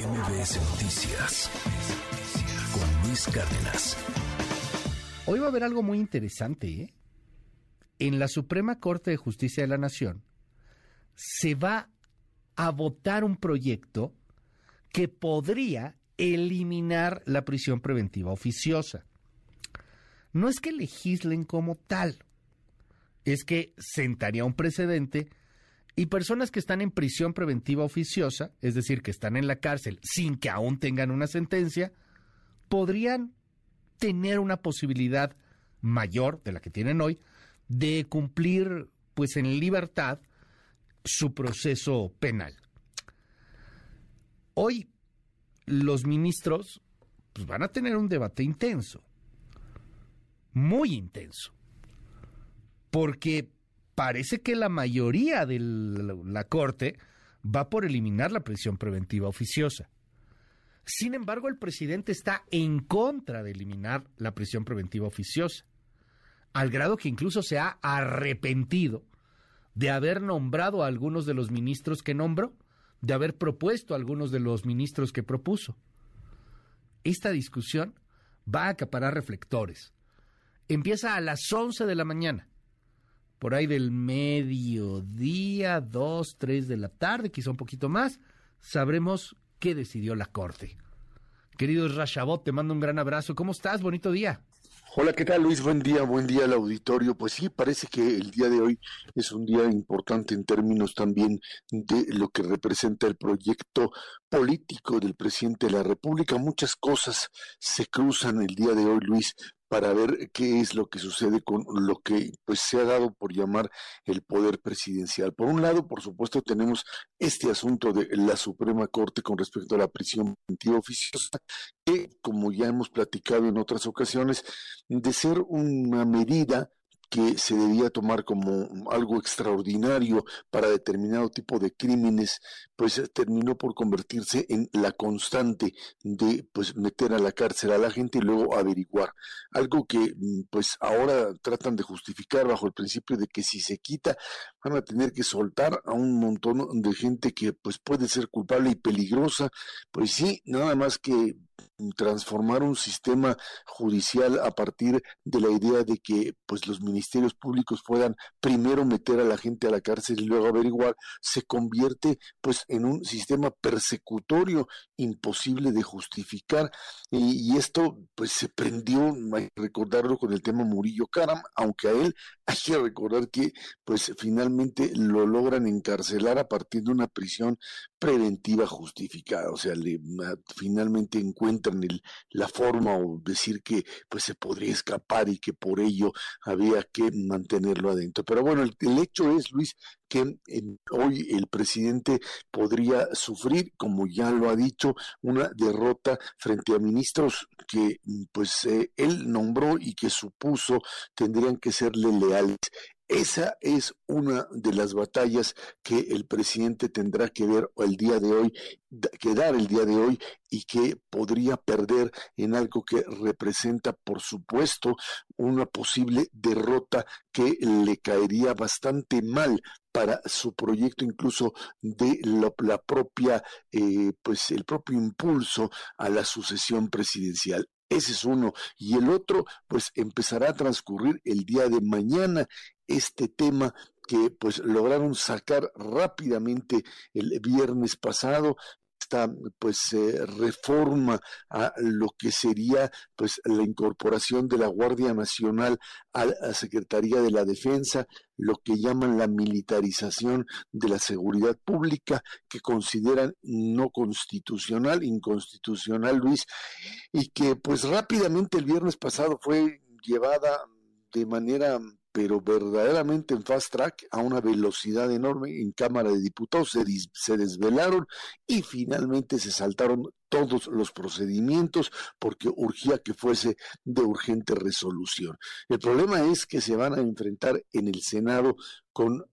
MBS Noticias con Luis Cárdenas. Hoy va a haber algo muy interesante. ¿eh? En la Suprema Corte de Justicia de la Nación se va a votar un proyecto que podría eliminar la prisión preventiva oficiosa. No es que legislen como tal, es que sentaría un precedente y personas que están en prisión preventiva oficiosa, es decir, que están en la cárcel sin que aún tengan una sentencia, podrían tener una posibilidad mayor de la que tienen hoy de cumplir pues en libertad su proceso penal. Hoy los ministros pues, van a tener un debate intenso, muy intenso, porque parece que la mayoría de la Corte va por eliminar la prisión preventiva oficiosa. Sin embargo, el presidente está en contra de eliminar la prisión preventiva oficiosa, al grado que incluso se ha arrepentido de haber nombrado a algunos de los ministros que nombró, de haber propuesto a algunos de los ministros que propuso. Esta discusión va a acaparar reflectores. Empieza a las 11 de la mañana. Por ahí del mediodía, 2, 3 de la tarde, quizá un poquito más, sabremos qué decidió la Corte. Querido Rashabot, te mando un gran abrazo. ¿Cómo estás? Bonito día. Hola, ¿qué tal Luis? Buen día, buen día al auditorio. Pues sí, parece que el día de hoy es un día importante en términos también de lo que representa el proyecto político del presidente de la República. Muchas cosas se cruzan el día de hoy, Luis, para ver qué es lo que sucede con lo que pues se ha dado por llamar el poder presidencial. Por un lado, por supuesto, tenemos este asunto de la Suprema Corte con respecto a la prisión preventiva oficiosa, que como ya hemos platicado en otras ocasiones, de ser una medida que se debía tomar como algo extraordinario para determinado tipo de crímenes, pues terminó por convertirse en la constante de pues meter a la cárcel a la gente y luego averiguar. Algo que pues ahora tratan de justificar bajo el principio de que si se quita van a tener que soltar a un montón de gente que pues puede ser culpable y peligrosa. Pues sí, nada más que transformar un sistema judicial a partir de la idea de que pues los ministerios públicos puedan primero meter a la gente a la cárcel y luego averiguar se convierte pues en un sistema persecutorio imposible de justificar. Y, esto pues se prendió hay que recordarlo con el tema Murillo Karam aunque a él hay que recordar que pues finalmente lo logran encarcelar a partir de una prisión preventiva justificada o sea le, finalmente encuentran la forma o decir que pues se podría escapar y que por ello había que mantenerlo adentro. Pero bueno, el, hecho es, Luis, que hoy el presidente podría sufrir, como ya lo ha dicho, una derrota frente a ministros que pues eh, él nombró y que supuso tendrían que serle leales. Esa es una de las batallas que el presidente tendrá que ver el día de hoy, que dar el día de hoy y que podría perder en algo que representa, por supuesto, una posible derrota que le caería bastante mal para su proyecto incluso de la, propia eh, pues el propio impulso a la sucesión presidencial ese es uno. Y el otro, pues empezará a transcurrir el día de mañana este tema que pues lograron sacar rápidamente el viernes pasado. Esta pues eh, reforma a lo que sería pues la incorporación de la Guardia Nacional a la Secretaría de la Defensa, lo que llaman la militarización de la seguridad pública, que consideran no constitucional, inconstitucional, Luis, y que pues rápidamente el viernes pasado fue llevada de manera pero verdaderamente en fast track a una velocidad enorme en Cámara de Diputados se, se desvelaron y finalmente se saltaron todos los procedimientos porque urgía que fuese de urgente resolución. El problema es que se van a enfrentar en el Senado con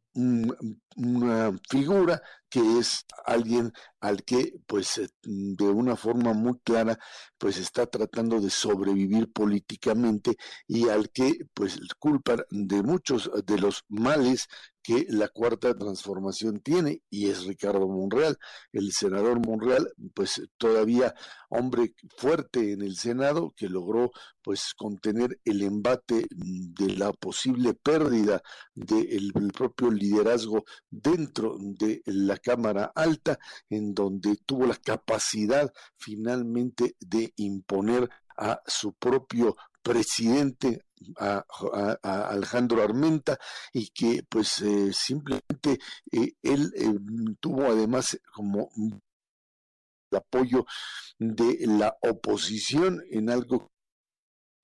una figura que es alguien al que pues eh, de una forma muy clara pues está tratando de sobrevivir políticamente y al que pues culpan de muchos de los males que la cuarta transformación tiene y es Ricardo Monreal. El senador Monreal, pues todavía hombre fuerte en el Senado que logró pues contener el embate de la posible pérdida del propio liderazgo dentro de la Cámara Alta, en donde tuvo la capacidad finalmente de imponer a su propio presidente a, Alejandro Armenta y que pues eh, simplemente eh, él eh, tuvo además como el apoyo de la oposición en algo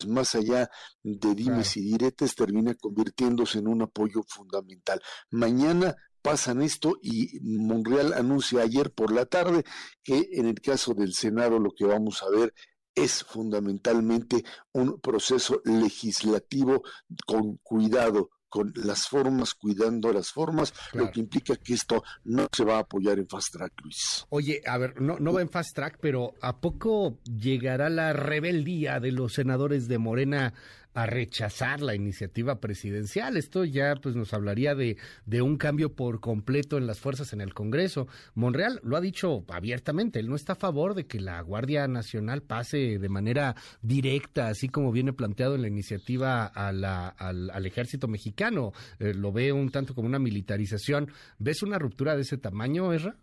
más allá de dimes y diretes termina convirtiéndose en un apoyo fundamental. Mañana pasan esto y Monreal anuncia ayer por la tarde que en el caso del Senado lo que vamos a ver es fundamentalmente un proceso legislativo con cuidado, con las formas, cuidando las formas, lo que implica que esto no se va a apoyar en fast track, Luis. Oye, a ver, no, no va en fast track, pero ¿a poco llegará la rebeldía de los senadores de Morena a rechazar la iniciativa presidencial. Esto ya pues nos hablaría de, de un cambio por completo en las fuerzas en el Congreso. Monreal lo ha dicho abiertamente, él no está a favor de que la Guardia Nacional pase de manera directa, así como viene planteado en la iniciativa a la, al, ejército mexicano. Eh, lo ve un tanto como una militarización. ¿Ves una ruptura de ese tamaño, Erra?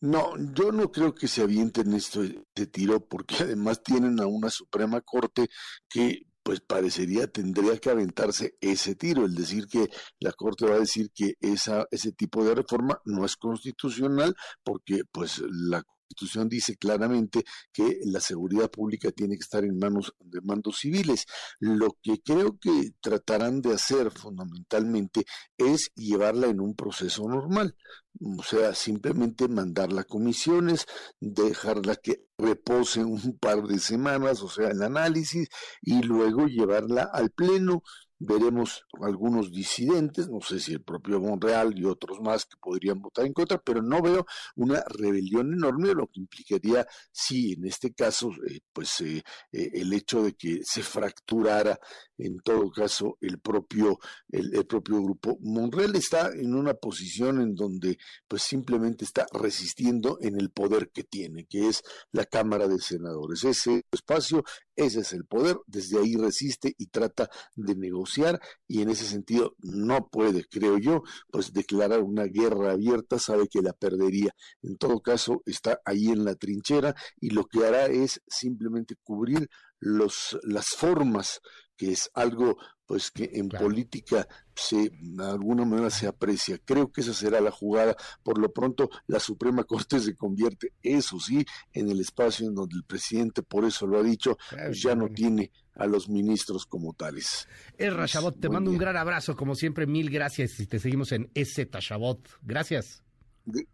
No, yo no creo que se avienten esto de tiro porque además tienen a una Suprema Corte que pues parecería tendría que aventarse ese tiro, el decir que la Corte va a decir que esa, ese tipo de reforma no es constitucional porque pues la Constitución dice claramente que la seguridad pública tiene que estar en manos de mandos civiles. Lo que creo que tratarán de hacer fundamentalmente es llevarla en un proceso normal, o sea, simplemente mandarla a comisiones, dejarla que repose un par de semanas, o sea, el análisis, y luego llevarla al Pleno veremos algunos disidentes, no sé si el propio Monreal y otros más que podrían votar en contra, pero no veo una rebelión enorme, lo que implicaría, sí, en este caso, eh, pues eh, eh, el hecho de que se fracturara en todo caso el propio, el, el, propio grupo. Monreal está en una posición en donde pues simplemente está resistiendo en el poder que tiene, que es la Cámara de Senadores. Ese espacio ese es el poder, desde ahí resiste y trata de negociar y en ese sentido no puede, creo yo, pues declarar una guerra abierta, sabe que la perdería. En todo caso, está ahí en la trinchera y lo que hará es simplemente cubrir los, las formas que es algo pues que en política se de alguna manera se aprecia. Creo que esa será la jugada. Por lo pronto, la Suprema Corte se convierte, eso sí, en el espacio en donde el presidente, por eso lo ha dicho, pues ya no tiene a los ministros como tales. Erra Chabot, te mando un gran abrazo, como siempre, mil gracias y te seguimos en EZ Chabot. Gracias.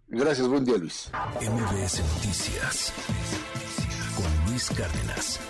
Gracias, buen día, Luis. MBS Noticias con Luis Cárdenas.